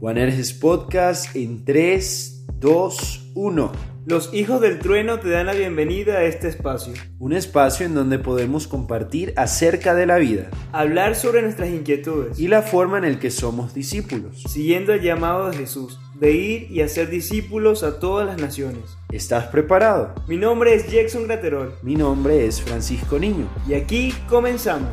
Juanerges Podcast en 3, 2, 1. Los hijos del trueno te dan la bienvenida a este espacio. Un espacio en donde podemos compartir acerca de la vida Hablar sobre nuestras inquietudes. y la forma en el que somos discípulos. Siguiendo el llamado de Jesús, de ir y hacer discípulos a todas las naciones. ¿Estás preparado? Mi nombre es Jackson Graterol Mi nombre es Francisco Niño. y aquí comenzamos.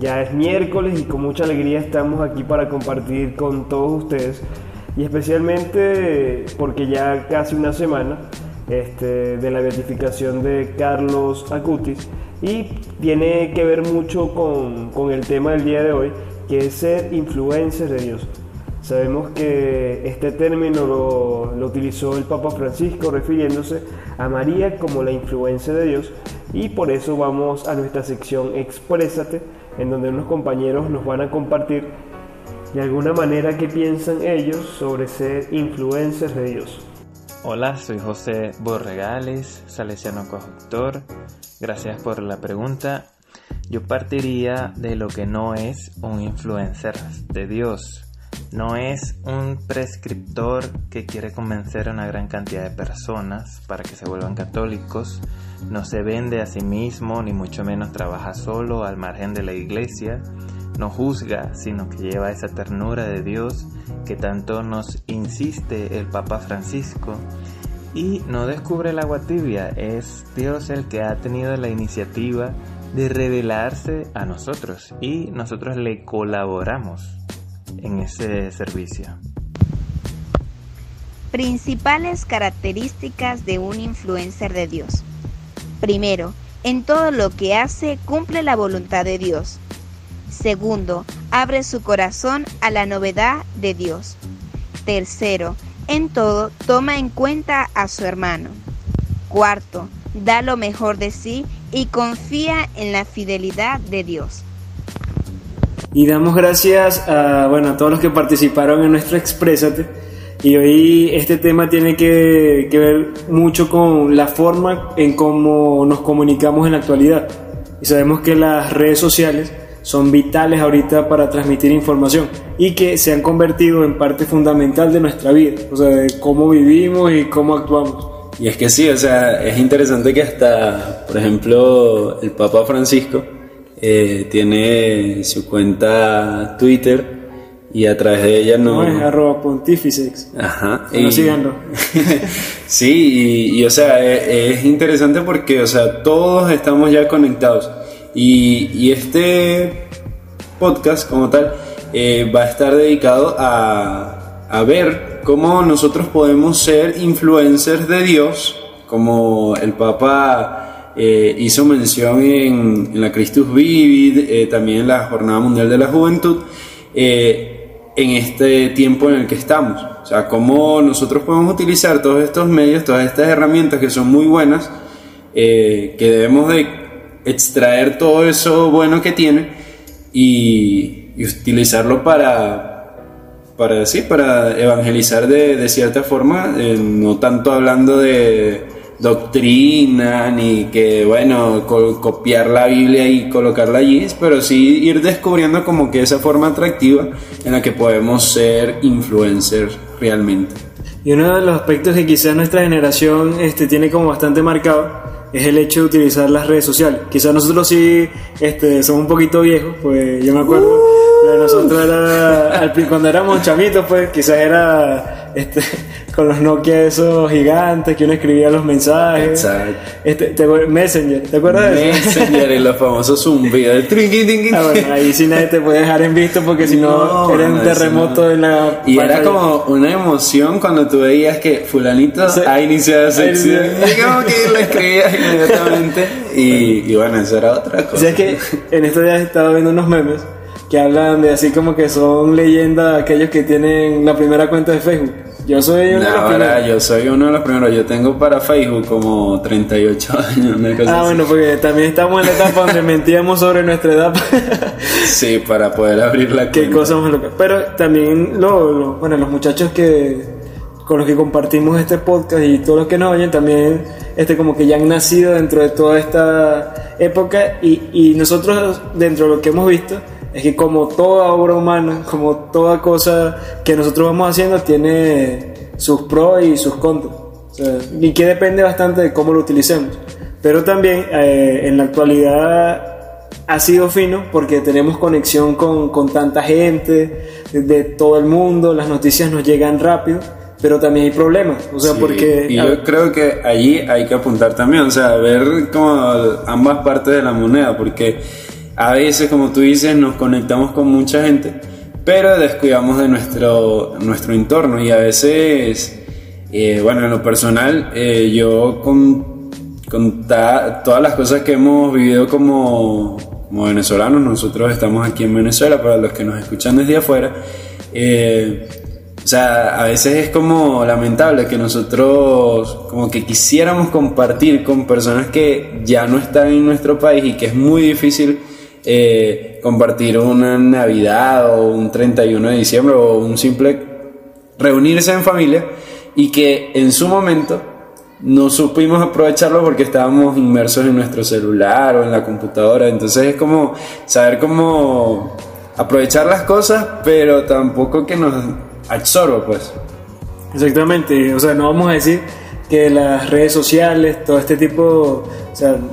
Ya es miércoles y con mucha alegría estamos aquí para compartir con todos ustedes. Y especialmente porque ya casi una semana este, de la beatificación de Carlos Acutis. Y tiene que ver mucho con, con el tema del día de hoy que es ser influencer de Dios. Sabemos que este término lo, lo utilizó el Papa Francisco refiriéndose a María como la influencia de Dios. Y por eso vamos a nuestra sección Exprésate, en donde unos compañeros nos van a compartir de alguna manera qué piensan ellos sobre ser influencers de Dios. Hola, soy José Borregales, salesiano coautor. Gracias por la pregunta. Yo partiría de lo que no es un influencer de Dios. No es un prescriptor que quiere convencer a una gran cantidad de personas para que se vuelvan católicos. No se vende a sí mismo, ni mucho menos trabaja solo al margen de la iglesia. No juzga, sino que lleva esa ternura de Dios que tanto nos insiste el Papa Francisco. Y no descubre el agua tibia, es Dios el que ha tenido la iniciativa de revelarse a nosotros y nosotros le colaboramos en ese servicio. Principales características de un influencer de Dios. Primero, en todo lo que hace cumple la voluntad de Dios. Segundo, abre su corazón a la novedad de Dios. Tercero, en todo toma en cuenta a su hermano. Cuarto, da lo mejor de sí y confía en la fidelidad de Dios. Y damos gracias a, bueno, a todos los que participaron en nuestro Exprésate. Y hoy este tema tiene que, que ver mucho con la forma en cómo nos comunicamos en la actualidad. Y sabemos que las redes sociales son vitales ahorita para transmitir información y que se han convertido en parte fundamental de nuestra vida, o sea, de cómo vivimos y cómo actuamos. Y es que sí, o sea, es interesante que hasta, por ejemplo, el Papa Francisco eh, tiene su cuenta Twitter y a través de ella no... No es arroba pontificex. Ajá. Bueno, síganlo. sí, y, y, o sea, es, es interesante porque, o sea, todos estamos ya conectados. Y, y este podcast como tal eh, va a estar dedicado a, a ver cómo nosotros podemos ser influencers de Dios, como el Papa eh, hizo mención en, en, la Christus Vivid, eh, también en la Jornada Mundial de la Juventud, eh, en este tiempo en el que estamos. O sea, cómo nosotros podemos utilizar todos estos medios, todas estas herramientas que son muy buenas, eh, que debemos de extraer todo eso bueno que tiene y, utilizarlo para, para, sí, para evangelizar de, de cierta forma, eh, no tanto hablando de doctrina ni que, bueno, co copiar la Biblia y colocarla allí, pero sí ir descubriendo como que esa forma atractiva en la que podemos ser influencers realmente. Y uno de los aspectos que quizás nuestra generación este, tiene como bastante marcado es el hecho de utilizar las redes sociales. Quizás nosotros sí este, somos un poquito viejos, pues yo me acuerdo de nosotros era, cuando éramos chamitos, pues quizás era este, con los Nokia esos gigantes que uno escribía los mensajes. Exacto. Este, te, Messenger, ¿te acuerdas de eso? Messenger y los famosos zumbidos. Ah, bueno, ahí sí nadie te puede dejar en visto porque si no, no era un terremoto no. en la. Y era como una emoción cuando tú veías que Fulanito sí. ha iniciado sección. Y como que lo escribías inmediatamente. Y, y, bueno, eso era otra cosa. O sea, es que en estos días he estado viendo unos memes que hablan de así como que son leyendas aquellos que tienen la primera cuenta de Facebook. Yo soy uno no, de los primeros. Yo soy uno de los primeros. Yo tengo para Facebook como 38 años. Una cosa ah, así. bueno, porque también estamos en la etapa donde mentíamos sobre nuestra edad. sí, para poder abrir la Qué cosa más loca. Pero también, lo, lo, bueno, los muchachos que, con los que compartimos este podcast y todos los que nos oyen también este como que ya han nacido dentro de toda esta época y, y nosotros dentro de lo que hemos visto es que como toda obra humana, como toda cosa que nosotros vamos haciendo tiene sus pros y sus contras. O sea, y que depende bastante de cómo lo utilicemos. Pero también eh, en la actualidad ha sido fino porque tenemos conexión con, con tanta gente de, de todo el mundo, las noticias nos llegan rápido pero también hay problemas, o sea, Sí, porque... Y yo creo que allí hay que apuntar también, o sea, ver como ambas partes de la moneda, porque a veces, como tú dices, nos conectamos con mucha gente, pero descuidamos de nuestro, nuestro entorno. Y a veces, eh, bueno, en lo personal, eh, yo con, con todas las cosas que hemos vivido como, como venezolanos, nosotros estamos aquí en Venezuela, para los que nos escuchan desde afuera, eh, o sea, a veces es como lamentable que nosotros como que quisiéramos compartir con personas que ya no están en nuestro país y que es muy difícil eh, compartir una Navidad o un 31 de diciembre o un simple reunirse en familia y que en su momento no supimos aprovecharlo porque estábamos inmersos en nuestro celular o en la computadora. Entonces es como saber cómo aprovechar las cosas, pero tampoco que nos absorba, pues. Exactamente, o sea, no vamos a decir que las redes sociales, todo este tipo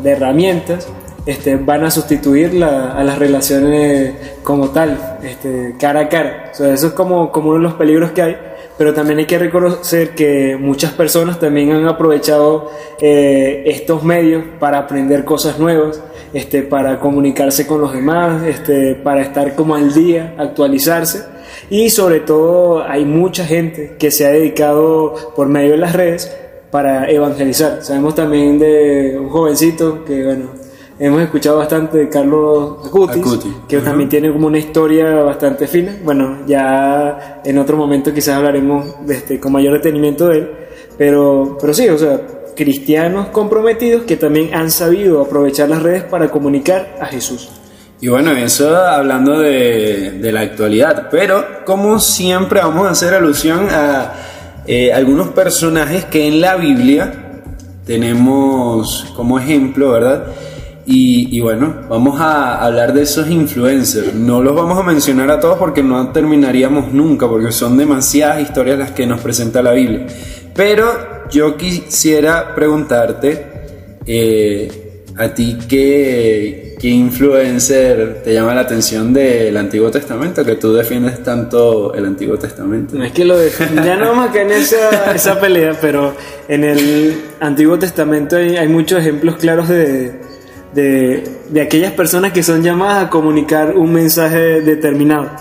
de herramientas, este, van a sustituir la- a las relaciones como tal, este, cara a cara. O sea, eso es como, como uno de los peligros que hay, pero también hay que reconocer que muchas personas también han aprovechado eh, estos medios para aprender cosas nuevas, este, para comunicarse con los demás, este, para estar como al día, actualizarse. Y sobre todo hay mucha gente que se ha dedicado por medio de las redes para evangelizar. Sabemos también de un jovencito que, bueno, hemos escuchado bastante de Carlos Acutis, Acuti, que también tiene como una historia bastante fina. Bueno, ya en otro momento quizás hablaremos de este, con mayor detenimiento de él. Pero, pero sí, o sea, cristianos comprometidos que también han sabido aprovechar las redes para comunicar a Jesús. Y bueno, eso hablando de, de la actualidad, pero como siempre vamos a hacer alusión a eh, algunos personajes que en la Biblia tenemos como ejemplo, ¿verdad? Y, y bueno, vamos a hablar de esos influencers. No los vamos a mencionar a todos porque no terminaríamos nunca, porque son demasiadas historias las que nos presenta la Biblia. Pero yo quisiera preguntarte, eh, a ti qué, qué influencer te llama la atención del Antiguo Testamento, que tú defiendes tanto el Antiguo Testamento. No es que lo ya no en esa, esa pelea, pero en el Antiguo Testamento hay, hay muchos ejemplos claros de, de, de aquellas personas que son llamadas a comunicar un mensaje determinado.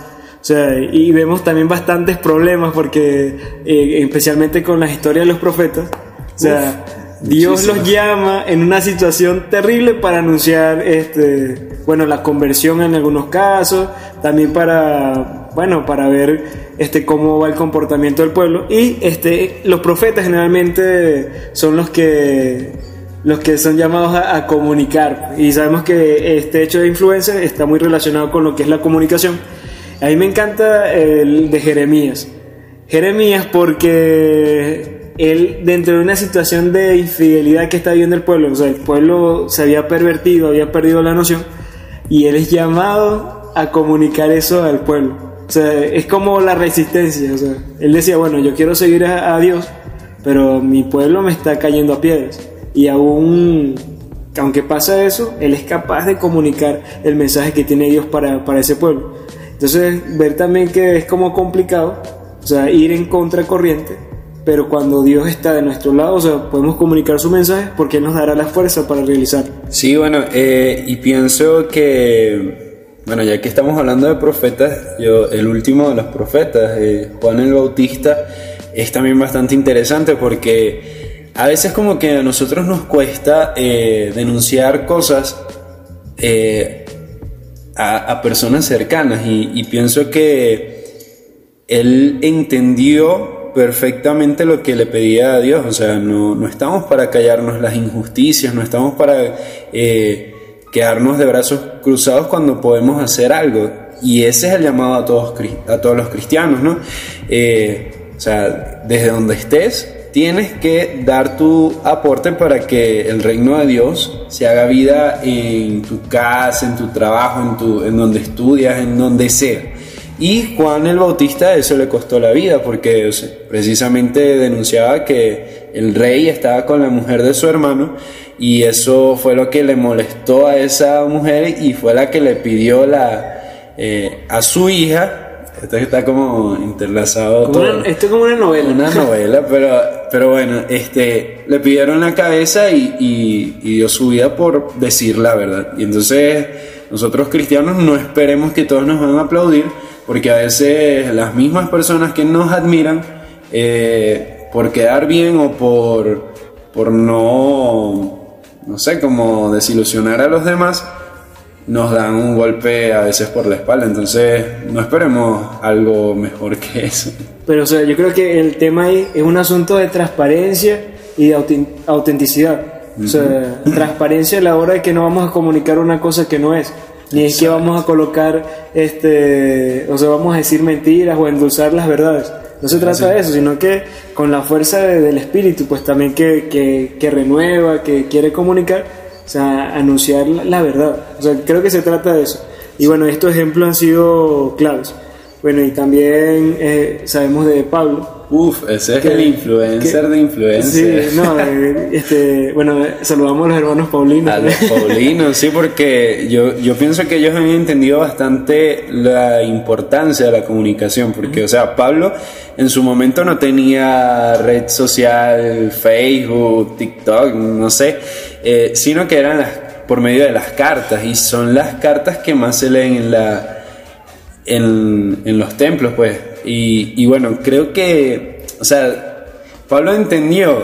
O sea, y vemos también bastantes problemas porque, eh, especialmente con las historias de los profetas, o sea, Dios los llama en una situación terrible para anunciar, este, bueno, la conversión en algunos casos, también para, bueno, para ver, este, cómo va el comportamiento del pueblo. Y, este, los profetas generalmente son los que, los que son llamados a, a comunicar. Y sabemos que este hecho de influencer está muy relacionado con lo que es la comunicación. A mí me encanta el de Jeremías. Jeremías porque él dentro de una situación de infidelidad que está viviendo el pueblo, o sea, el pueblo se había pervertido, había perdido la noción, y él es llamado a comunicar eso al pueblo. O sea, es como la resistencia, o sea, él decía, bueno, yo quiero seguir a, a Dios, pero mi pueblo me está cayendo a piedras. Y aún, aunque pasa eso, él es capaz de comunicar el mensaje que tiene Dios para, para ese pueblo. Entonces, ver también que es como complicado, o sea, ir en contracorriente, pero cuando Dios está de nuestro lado, o sea, podemos comunicar su mensaje porque nos dará la fuerza para realizarlo. Sí, bueno, eh, y pienso que, bueno, ya que estamos hablando de profetas, yo, el último de los profetas, eh, Juan el Bautista, es también bastante interesante porque a veces como que a nosotros nos cuesta eh, denunciar cosas eh, a, personas cercanas y, pienso que él entendió perfectamente lo que le pedía a Dios, o sea, no, no estamos para callarnos las injusticias, no estamos para eh, quedarnos de brazos cruzados cuando podemos hacer algo. Y ese es el llamado a todos, a todos los cristianos, ¿no? O sea, desde donde estés, tienes que dar tu aporte para que el reino de Dios se haga vida en tu casa, en tu trabajo, en, tu, en donde estudias, en donde sea. Y Juan el Bautista eso le costó la vida porque precisamente denunciaba que el rey estaba con la mujer de su hermano y eso fue lo que le molestó a esa mujer y fue la que le pidió la, eh, a su hija esto está como interlazado todo. esto es como una novela. Una novela, pero, pero bueno, este, le pidieron la cabeza y, dio su vida por decir la verdad. Y entonces nosotros cristianos no esperemos que todos nos van a aplaudir, porque a veces las mismas personas que nos admiran, eh, por quedar bien o por, por no, no sé, como desilusionar a los demás, nos dan un golpe a veces por la espalda. Entonces, no esperemos algo mejor que eso. Pero, o sea, yo creo que el tema ahí es un asunto de transparencia y de autenticidad. O sea, transparencia a la hora de que no vamos a comunicar una cosa que no es. Ni es que vamos a colocar, este, o sea, vamos a decir mentiras o endulzar las verdades. No se trata de eso, sino que con la fuerza del espíritu, pues también que, que, que renueva, que quiere comunicar, o sea, anunciar la verdad. O sea, creo que se trata de eso. Y bueno, estos ejemplos han sido claves. Bueno, y también eh, sabemos de Pablo. Uf, ese es el influencer de influencer. Sí, no, eh, este, bueno, saludamos a los hermanos Paulinos. A los Paulinos, sí, porque yo, yo pienso que ellos han entendido bastante la importancia de la comunicación, porque, o sea, Pablo en su momento no tenía red social, Facebook, TikTok, no sé, eh, sino que eran las, por medio de las cartas, y son las cartas que más se leen en la en, en los templos, pues. Y, y, bueno, creo que, o sea, Pablo entendió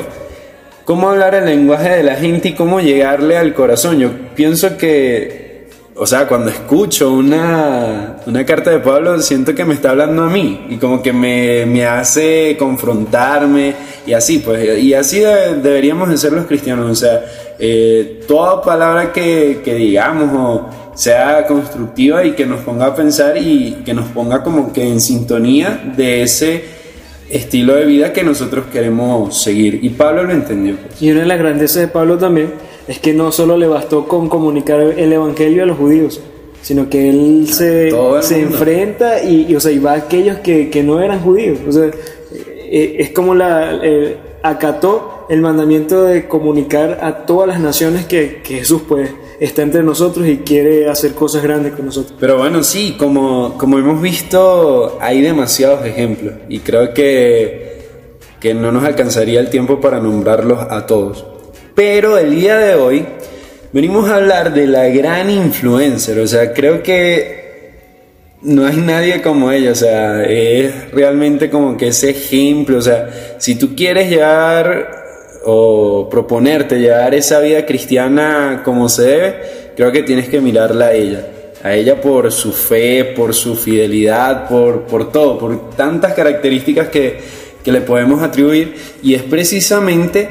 cómo hablar el lenguaje de la gente y cómo llegarle al corazón. Yo pienso que, o sea, cuando escucho una, una carta de Pablo, siento que me está hablando a mí y como que me, me hace confrontarme y así, pues, y así deberíamos de ser los cristianos, o sea, eh, toda palabra que, que digamos o sea constructiva y que nos ponga a pensar y que nos ponga como que en sintonía de ese estilo de vida que nosotros queremos seguir. Y Pablo lo entendió. Y una de las grandezas de Pablo también es que no solo le bastó con comunicar el Evangelio a los judíos, sino que él se, se enfrenta y, o sea, y va a aquellos que, que no eran judíos. O sea, eh, es como la... acató el mandamiento de comunicar a todas las naciones que, Jesús pues está entre nosotros y quiere hacer cosas grandes con nosotros. Pero bueno, sí, como, como hemos visto, hay demasiados ejemplos y creo que, que no nos alcanzaría el tiempo para nombrarlos a todos. Pero el día de hoy venimos a hablar de la gran influencer, o sea, creo que no hay nadie como ella, o sea, es realmente como que ese ejemplo, o sea, si tú quieres llevar o proponerte llevar esa vida cristiana como se debe, creo que tienes que mirarla a ella. A ella por su fe, por su fidelidad, por, por todo, por tantas características que, que le podemos atribuir. Y es precisamente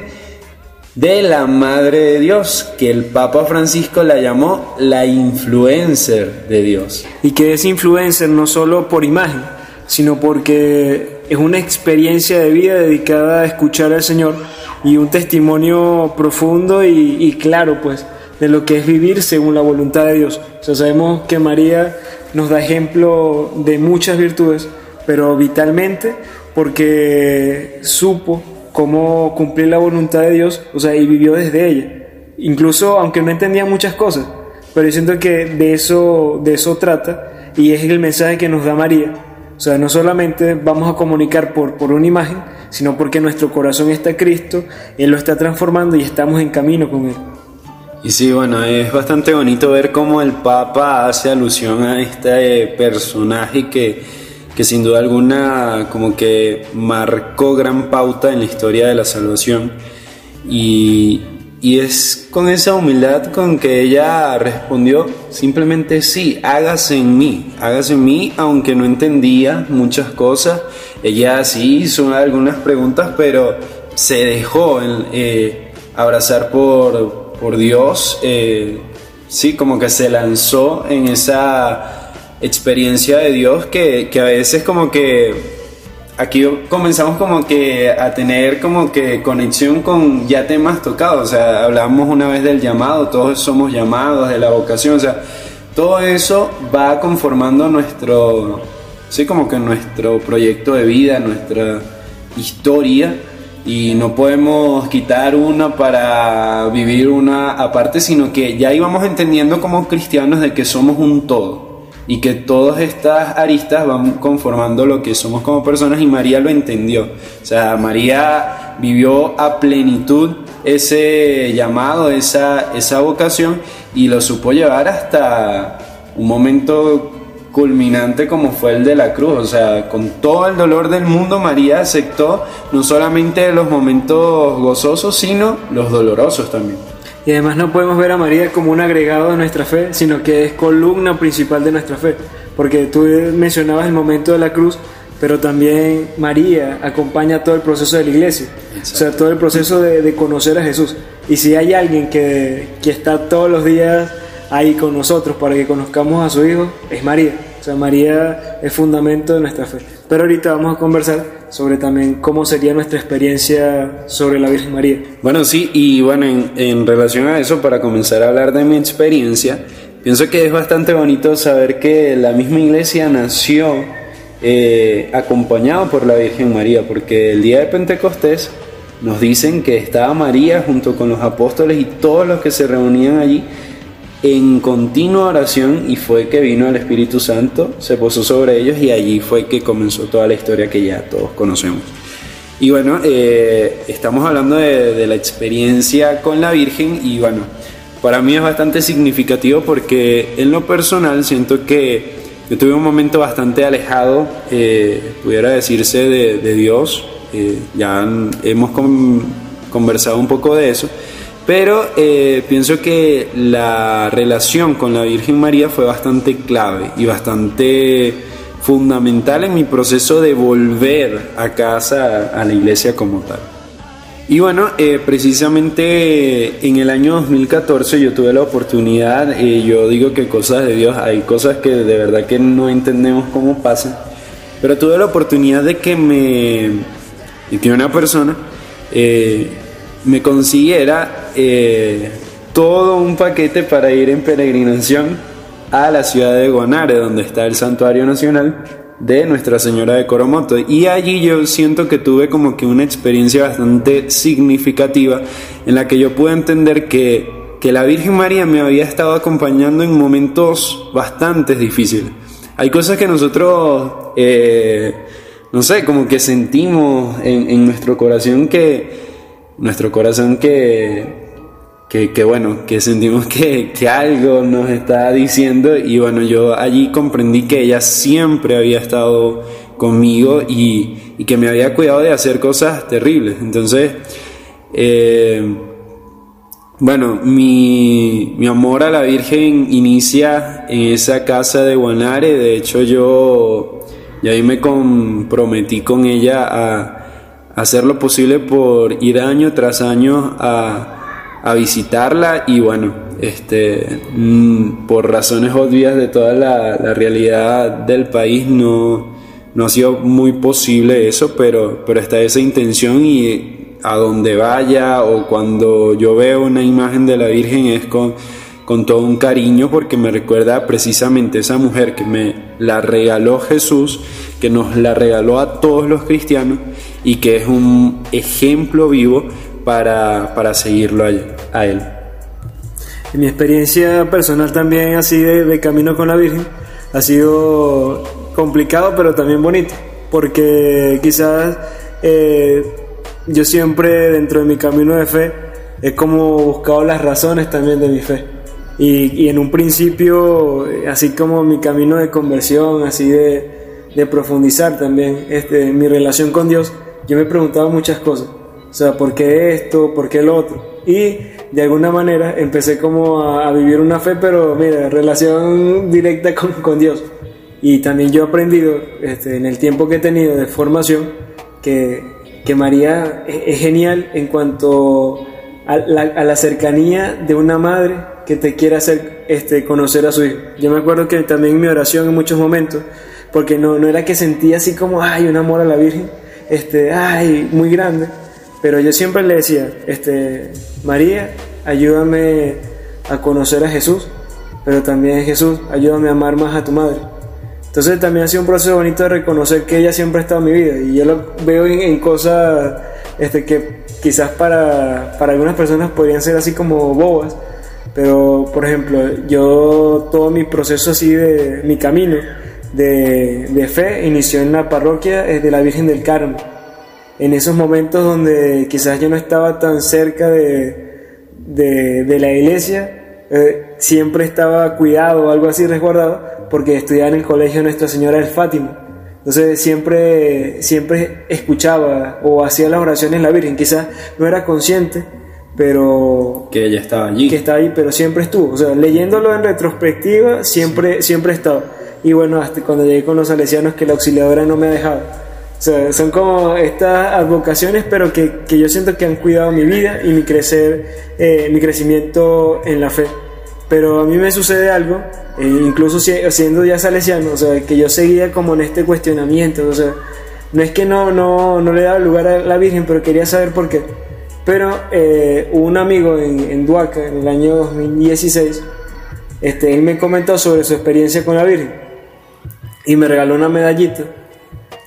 de la Madre de Dios, que el Papa Francisco la llamó la influencer de Dios. Y que es influencer no solo por imagen, sino porque es una experiencia de vida dedicada a escuchar al Señor y un testimonio profundo y, claro, pues, de lo que es vivir según la voluntad de Dios. O sea, sabemos que María nos da ejemplo de muchas virtudes, pero vitalmente porque supo cómo cumplir la voluntad de Dios, o sea, y vivió desde ella. Incluso aunque no entendía muchas cosas, pero siento que de eso, de eso trata y es el mensaje que nos da María. O sea, no solamente vamos a comunicar por, por una imagen, sino porque nuestro corazón está Cristo, Él lo está transformando y estamos en camino con Él. Y sí, bueno, es bastante bonito ver cómo el Papa hace alusión a este personaje que, que sin duda alguna como que marcó gran pauta en la historia de la salvación. Y, y es con esa humildad con que ella respondió simplemente sí, hágase en mí, hágase en mí, aunque no entendía muchas cosas. Ella sí hizo algunas preguntas, pero se dejó eh, abrazar por, por Dios. Eh, sí, como que se lanzó en esa experiencia de Dios que, que a veces como que aquí comenzamos como que a tener como que conexión con ya temas tocados, o sea, hablamos una vez del llamado, todos somos llamados, de la vocación, o sea, todo eso va conformando nuestro, sí, como que nuestro proyecto de vida, nuestra historia. Y no podemos quitar una para vivir una aparte, sino que ya íbamos entendiendo como cristianos de que somos un todo y que todas estas aristas van conformando lo que somos como personas y María lo entendió. O sea, María vivió a plenitud ese llamado, esa, esa vocación y lo supo llevar hasta un momento culminante como fue el de la cruz. O sea, con todo el dolor del mundo, María aceptó no solamente los momentos gozosos, sino los dolorosos también. Y además no podemos ver a María como un agregado de nuestra fe, sino que es columna principal de nuestra fe. Porque tú mencionabas el momento de la cruz, pero también María acompaña todo el proceso de la iglesia, o sea, todo el proceso de, conocer a Jesús. Y si hay alguien que, que está todos los días ahí con nosotros para que conozcamos a su Hijo, es María. O sea, María es fundamento de nuestra fe. Pero ahorita vamos a conversar sobre también cómo sería nuestra experiencia sobre la Virgen María. Bueno, sí, y bueno, en, relación a eso, para comenzar a hablar de mi experiencia, pienso que es bastante bonito saber que la misma iglesia nació eh, acompañado por la Virgen María, porque el día de Pentecostés nos dicen que estaba María junto con los apóstoles y todos los que se reunían allí en continua oración y fue que vino el Espíritu Santo, se posó sobre ellos y allí fue que comenzó toda la historia que ya todos conocemos. Y bueno, eh, estamos hablando de, la experiencia con la Virgen y bueno, para mí es bastante significativo porque en lo personal siento que yo tuve un momento bastante alejado, eh, pudiera decirse, de, Dios. Eh, ya hemos conversado un poco de eso. Pero eh, pienso que la relación con la Virgen María fue bastante clave y bastante fundamental en mi proceso de volver a casa, a la iglesia como tal. Y bueno, eh, precisamente en el año 2014 yo tuve la oportunidad, eh, yo digo que cosas de Dios, hay cosas que de verdad que no entendemos cómo pasan, pero tuve la oportunidad de que me, y que una persona me consiguiera eh, todo un paquete para ir en peregrinación a la ciudad de Guanare, donde está el santuario nacional de Nuestra Señora de Coromoto. Y allí yo siento que tuve como que una experiencia bastante significativa en la que yo pude entender que, la Virgen María me había estado acompañando en momentos bastante difíciles. Hay cosas que nosotros, eh, no sé, como que sentimos en, en nuestro corazón que nuestro corazón que, que, bueno, que sentimos que, que, algo nos está diciendo y bueno, yo allí comprendí que ella siempre había estado conmigo y, y que me había cuidado de hacer cosas terribles. Entonces, eh, bueno, mi, mi, amor a la Virgen inicia en esa casa de Guanare, de hecho yo, ya ahí me comprometí con ella a hacer lo posible por ir año tras año a, visitarla y bueno, este, mm, por razones obvias de toda la, realidad del país no, no ha sido muy posible eso, pero, pero está esa intención y a donde vaya o cuando yo veo una imagen de la Virgen es con, con todo un cariño porque me recuerda precisamente esa mujer que me la regaló Jesús, que nos la regaló a todos los cristianos y que es un ejemplo vivo para, para seguirlo a, él. mi experiencia personal también así de, de, camino con la Virgen ha sido complicado pero también bonito, porque quizás eh, yo siempre dentro de mi camino de fe he como buscado las razones también de mi fe. Y, y en un principio, así como mi camino de conversión, así de, de profundizar también este, mi relación con Dios, yo me preguntaba muchas cosas. O sea, ¿por qué esto? ¿Por qué lo otro? Y de alguna manera empecé como a, vivir una fe, pero mira, relación directa con, con Dios. Y también yo he aprendido este, en el tiempo que he tenido de formación que, que María es, genial en cuanto a la, a la, cercanía de una madre que te quiere hacer este, conocer a su hijo. Yo me acuerdo que también mi oración en muchos momentos porque no, no era que sentía así como, ay, un amor a la Virgen, este, ay, muy grande, pero yo siempre le decía, este, María, ayúdame a conocer a Jesús, pero también Jesús, ayúdame a amar más a tu madre. Entonces también ha sido un proceso bonito de reconocer que ella siempre ha estado en mi vida y yo lo veo en, cosas este, que quizás para, para algunas personas podrían ser así como bobas, pero por ejemplo, yo todo mi proceso así de mi camino de, de fe inició en la parroquia de la Virgen del Carmen. En esos momentos donde quizás yo no estaba tan cerca de, de, de la iglesia, eh, siempre estaba cuidado o algo así resguardado porque estudiaba en el colegio Nuestra Señora del Fátima. Entonces siempre, siempre escuchaba o hacía las oraciones en la Virgen. Quizás no era consciente, pero... Que ella estaba allí. Que está ahí, pero siempre estuvo. O sea, leyéndolo en retrospectiva, siempre, siempre estado. Y bueno, hasta cuando llegué con los salesianos, que la auxiliadora no me ha dejado. Sea, son como estas advocaciones, pero que, que yo siento que han cuidado mi vida y mi crecer, eh, mi crecimiento en la fe. Pero a mí me sucede algo eh, incluso siendo ya salesiano, o sea, que yo seguía como en este cuestionamiento, o sea, no es que no, no, no le daba lugar a la Virgen, pero quería saber por qué. Pero eh, un amigo en, en, Duaca, en el año 2016, este, él me comentó sobre su experiencia con la Virgen y me regaló una medallita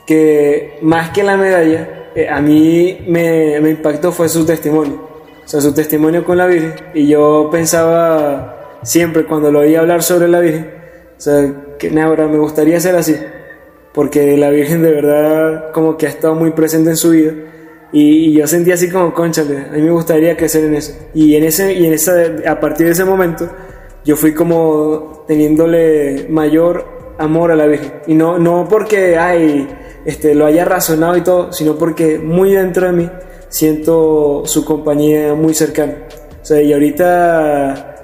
que más que la medalla, eh, a mí me, me impactó fue su testimonio, o sea, su testimonio con la Virgen. Y yo pensaba siempre cuando lo oía hablar sobre la Virgen, o sea, que ahora me gustaría ser así, porque la Virgen de verdad como que ha estado muy presente en su vida. Y, yo sentía así como, conchale, a mí me gustaría crecer en eso. Y en ese y en esa a partir de ese momento yo fui como teniéndole mayor amor a la Virgen. Y no no porque ay, este lo haya razonado y todo, sino porque muy dentro de mí siento su compañía muy cercana. O sea, y ahorita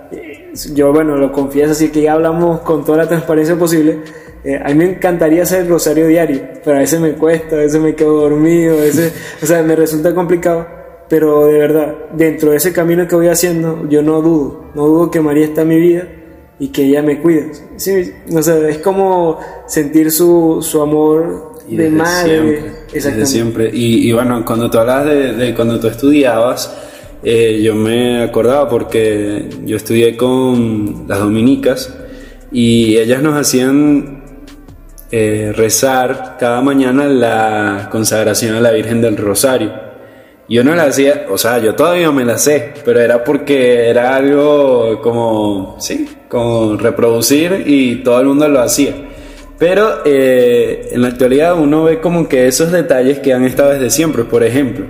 yo, bueno, lo confieso, así que ya hablamos con toda la transparencia posible. Eh, a mí me encantaría hacer el rosario diario, pero a veces me cuesta, a veces me quedo dormido, a veces, o sea, me resulta complicado. Pero de verdad, dentro de ese camino que voy haciendo, yo no dudo, no dudo que María está en mi vida y que ella me cuida. Sí, no sé, es como sentir su, su amor de madre. Siempre, siempre. Y, y, bueno, cuando tú hablas de, de cuando tú estudiabas, eh, yo me acordaba porque yo estudié con las dominicas y ellas nos hacían eh, rezar cada mañana la consagración a la Virgen del Rosario. Yo no la hacía, o sea, yo todavía me la sé, pero era porque era algo como, sí, como reproducir y todo el mundo lo hacía. Pero eh, en la actualidad uno ve como que esos detalles que han estado desde siempre, por ejemplo.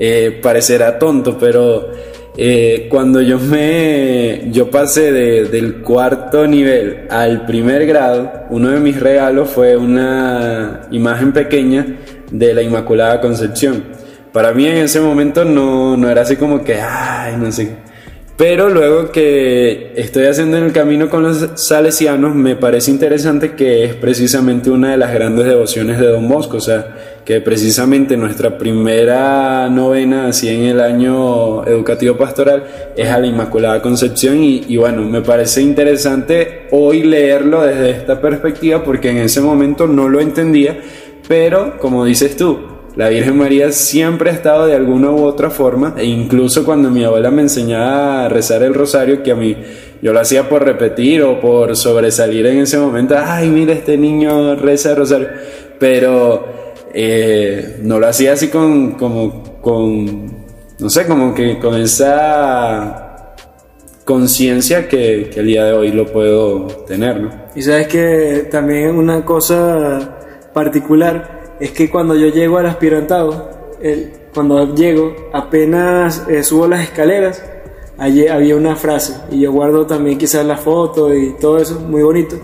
Eh, parecerá tonto, pero eh, cuando yo me yo pasé del cuarto nivel al primer grado, uno de mis regalos fue una imagen pequeña de la Inmaculada Concepción. Para mí en ese momento no, no era así como que, ay, no sé pero luego que estoy haciendo el camino con los salesianos, me parece interesante que es precisamente una de las grandes devociones de Don Bosco, o sea, que precisamente nuestra primera novena, así en el año educativo pastoral, es a la Inmaculada Concepción. Y, y bueno, me parece interesante hoy leerlo desde esta perspectiva porque en ese momento no lo entendía, pero como dices tú, la Virgen María siempre ha estado de alguna u otra forma, e incluso cuando mi abuela me enseñaba a rezar el rosario, que a mí yo lo hacía por repetir o por sobresalir en ese momento, ay, mira, este niño reza el rosario, pero eh, no lo hacía así con, como, con, no sé, como que con esa conciencia que, que el día de hoy lo puedo tener, ¿no? Y sabes que también una cosa particular es que cuando yo llego al aspirantado, el, cuando llego, apenas eh, subo las escaleras, allí había una frase, y yo guardo también quizás la foto y todo eso, muy bonito,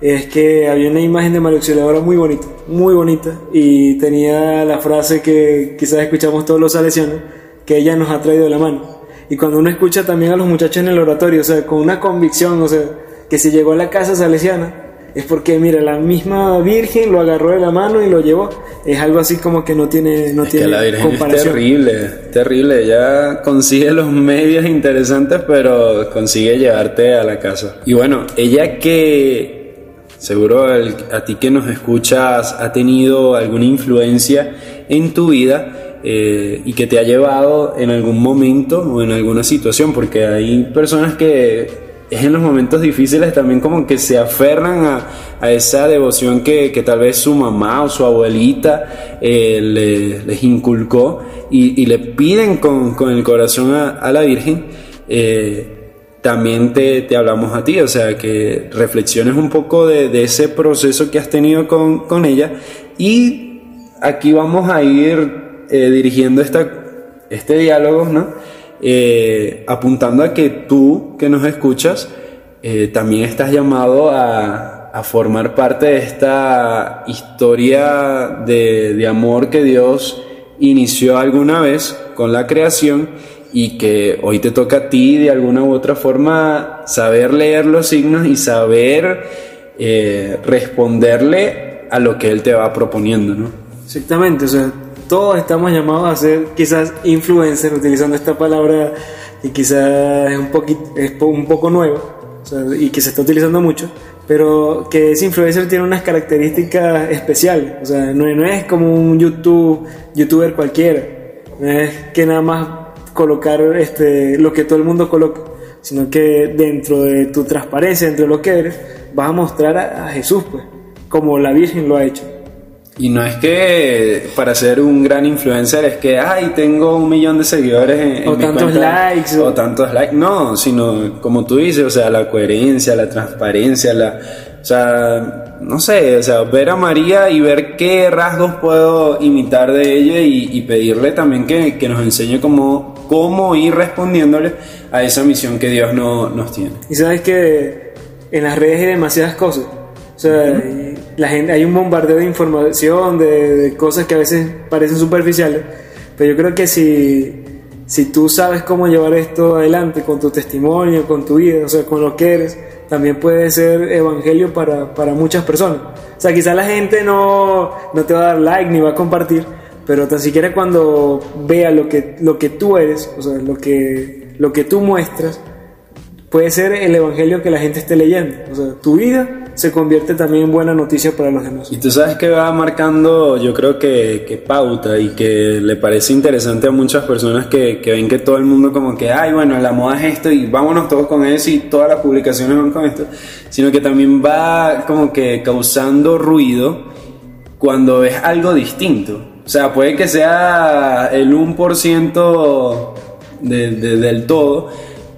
es que había una imagen de María Auxiliadora muy bonita, muy bonita, y tenía la frase que quizás escuchamos todos los salesianos, que ella nos ha traído de la mano. Y cuando uno escucha también a los muchachos en el oratorio, o sea, con una convicción, o sea, que si llegó a la casa salesiana, es porque, mira, la misma Virgen lo agarró de la mano y lo llevó. Es algo así como que no tiene, no tiene que la Virgen Es terrible, terrible. Ella consigue los medios interesantes, pero consigue llevarte a la casa. Y bueno, ella que seguro a ti que nos escuchas ha tenido alguna influencia en tu vida eh, y que te ha llevado en algún momento o en alguna situación, porque hay personas que es en los momentos difíciles también como que se aferran a, esa devoción que, tal vez su mamá o su abuelita eh, les inculcó y, le piden con, el corazón a, la Virgen. Eh, también te, hablamos a ti, o sea, que reflexiones un poco de, ese proceso que has tenido con, ella y aquí vamos a ir eh, dirigiendo esta, este diálogo, ¿no? Eh, apuntando a que tú que nos escuchas eh, también estás llamado a, formar parte de esta historia de, amor que Dios inició alguna vez con la creación y que hoy te toca a ti de alguna u otra forma saber leer los signos y saber eh, responderle a lo que Él te va proponiendo, ¿no? Exactamente, o sea, todos estamos llamados a ser quizás influencers, utilizando esta palabra que quizás es un, poquito, es un poco nuevo y que se está utilizando mucho, pero que ese influencer tiene unas características especiales. O sea, no, es como un YouTube, youtuber cualquiera, no es que nada más colocar este, lo que todo el mundo coloca, sino que dentro de tu transparencia, dentro de lo que eres, vas a mostrar a, a Jesús, pues, como la Virgen lo ha hecho. Y no es que para ser un gran influencer es que, ay, tengo un millón de seguidores en, o tantos likes. O... tantos likes. No, sino como tú dices, o sea, la coherencia, la transparencia, la... O sea, no sé, o sea, ver a María y ver qué rasgos puedo imitar de ella y, pedirle también que, que, nos enseñe cómo, cómo ir respondiéndole a esa misión que Dios no, nos tiene. Y sabes que en las redes hay demasiadas cosas. O sea, la gente, hay un bombardeo de información, de, cosas que a veces parecen superficiales, pero yo creo que si, si tú sabes cómo llevar esto adelante con tu testimonio, con tu vida, o sea, con lo que eres, también puede ser evangelio para, para muchas personas. O sea, quizás la gente no, no te va a dar like ni va a compartir, pero tan siquiera cuando vea lo que, lo que tú eres, o sea, lo que, lo que tú muestras, puede ser el evangelio que la gente esté leyendo. O sea, tu vida se convierte también en buena noticia para los demás. Y tú sabes que va marcando, yo creo que, que pauta y que le parece interesante a muchas personas que, que, ven que todo el mundo como que, ay, bueno, la moda es esto y vámonos todos con eso y todas las publicaciones van con esto, sino que también va como que causando ruido cuando es algo distinto. O sea, puede que sea el 1% de, de, del todo,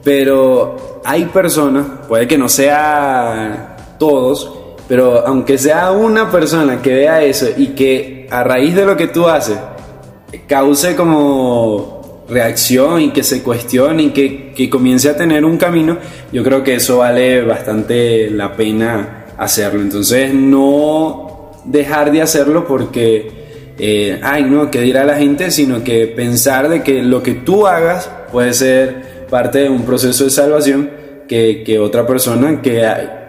pero hay personas, puede que no sea todos, pero aunque sea una persona que vea eso y que a raíz de lo que tú haces cause como reacción y que se cuestione y que, que comience a tener un camino, yo creo que eso vale bastante la pena hacerlo. Entonces no dejar de hacerlo porque, eh, ay no, que dirá la gente, sino que pensar de que lo que tú hagas puede ser parte de un proceso de salvación que, que otra persona que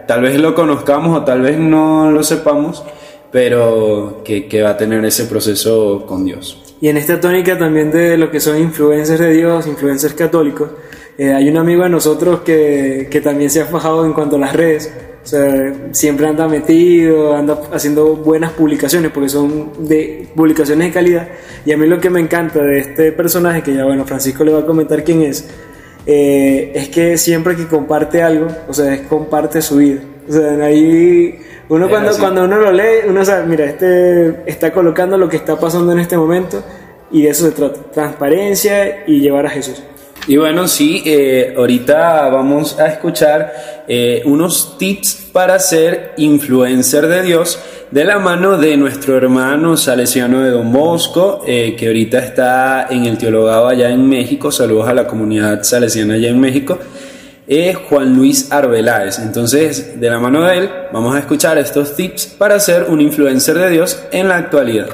tal vez lo conozcamos o tal vez no lo sepamos, pero que, va a tener ese proceso con Dios. Y en esta tónica también de lo que son influencers de Dios, influencers católicos, eh, hay un amigo de nosotros que, que, también se ha fajado en cuanto a las redes. O sea, siempre anda metido, anda haciendo buenas publicaciones porque son de publicaciones de calidad. Y a mí lo que me encanta de este personaje, que ya bueno, Francisco le va a comentar quién es, eh, es que siempre que comparte algo, o sea, es comparte su vida. O sea, ahí uno cuando, cuando uno lo lee, uno sabe, mira, este está colocando lo que está pasando en este momento y de eso se trata, transparencia y llevar a Jesús. Y bueno, sí, eh, ahorita vamos a escuchar eh, unos tips para ser influencer de Dios de la mano de nuestro hermano salesiano de Don Bosco, eh, que ahorita está en el teologado allá en México. Saludos a la comunidad salesiana allá en México. Es Juan Luis Arbeláez. Entonces, de la mano de él, vamos a escuchar estos tips para ser un influencer de Dios en la actualidad.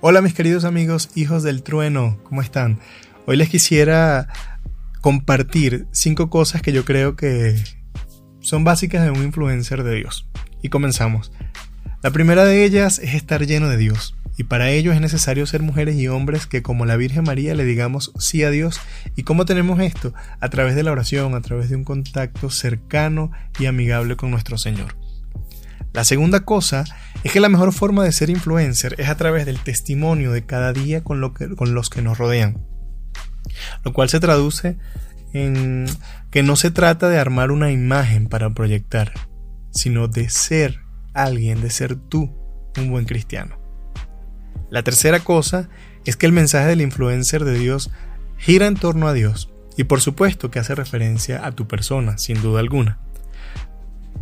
Hola mis queridos amigos, hijos del trueno, ¿cómo están? Hoy les quisiera compartir cinco cosas que yo creo que son básicas de un influencer de Dios. Y comenzamos. La primera de ellas es estar lleno de Dios. Y para ello es necesario ser mujeres y hombres que como la Virgen María le digamos sí a Dios. ¿Y cómo tenemos esto? A través de la oración, a través de un contacto cercano y amigable con nuestro Señor. La segunda cosa es que la mejor forma de ser influencer es a través del testimonio de cada día con, lo que, con los que nos rodean. Lo cual se traduce en que no se trata de armar una imagen para proyectar, sino de ser alguien, de ser tú un buen cristiano. La tercera cosa es que el mensaje del influencer de Dios gira en torno a Dios y por supuesto que hace referencia a tu persona, sin duda alguna.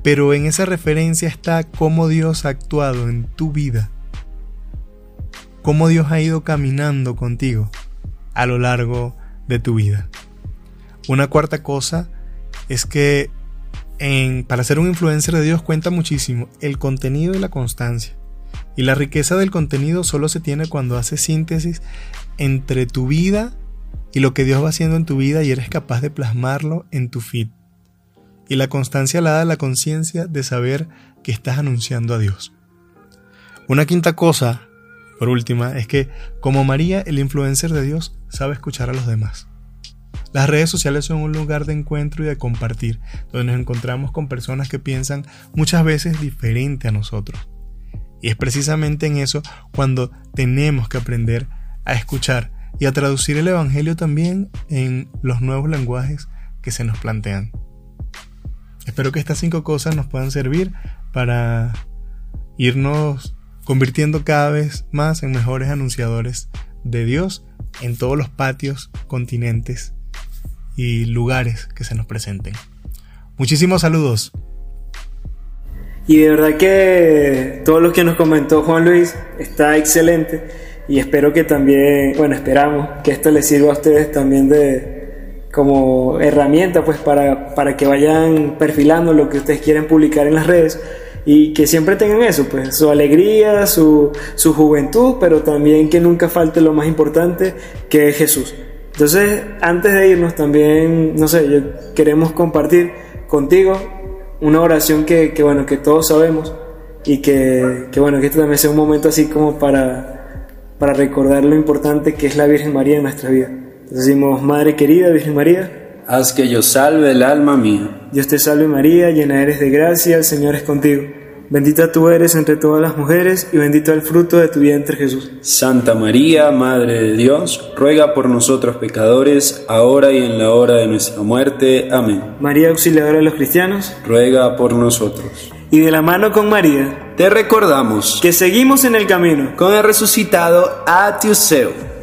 Pero en esa referencia está cómo Dios ha actuado en tu vida, cómo Dios ha ido caminando contigo a lo largo de tu vida. Una cuarta cosa es que para ser un influencer de Dios cuenta muchísimo el contenido y la constancia. Y la riqueza del contenido solo se tiene cuando haces síntesis entre tu vida y lo que Dios va haciendo en tu vida y eres capaz de plasmarlo en tu feed. Y la constancia la da la conciencia de saber que estás anunciando a Dios. Una quinta cosa, por última, es que como María, el influencer de Dios sabe escuchar a los demás. Las redes sociales son un lugar de encuentro y de compartir, donde nos encontramos con personas que piensan muchas veces diferente a nosotros. Y es precisamente en eso cuando tenemos que aprender a escuchar y a traducir el Evangelio también en los nuevos lenguajes que se nos plantean. Espero que estas cinco cosas nos puedan servir para irnos convirtiendo cada vez más en mejores anunciadores de Dios en todos los patios, continentes y lugares que se nos presenten. Muchísimos saludos. Y de verdad que todo lo que nos comentó Juan Luis está excelente y espero que también, bueno, esperamos que esto les sirva a ustedes también de como herramienta pues para, para que vayan perfilando lo que ustedes quieren publicar en las redes y que siempre tengan eso, pues su alegría, su, su juventud, pero también que nunca falte lo más importante que es Jesús. Entonces, antes de irnos también, no sé, queremos compartir contigo una oración que, que, bueno, que todos sabemos y que, que, bueno, que este también sea un momento así como para, para recordar lo importante que es la Virgen María en nuestra vida. Entonces decimos, Madre querida, Virgen María, haz que yo salve el alma mía. Dios te salve María, llena eres de gracia, el Señor es contigo. Bendita tú eres entre todas las mujeres y bendito el fruto de tu vientre Jesús. Santa María, Madre de Dios, ruega por nosotros pecadores, ahora y en la hora de nuestra muerte. Amén. María, auxiliadora de los cristianos, ruega por nosotros. Y de la mano con María, te recordamos que seguimos en el camino con el resucitado Atiuseo.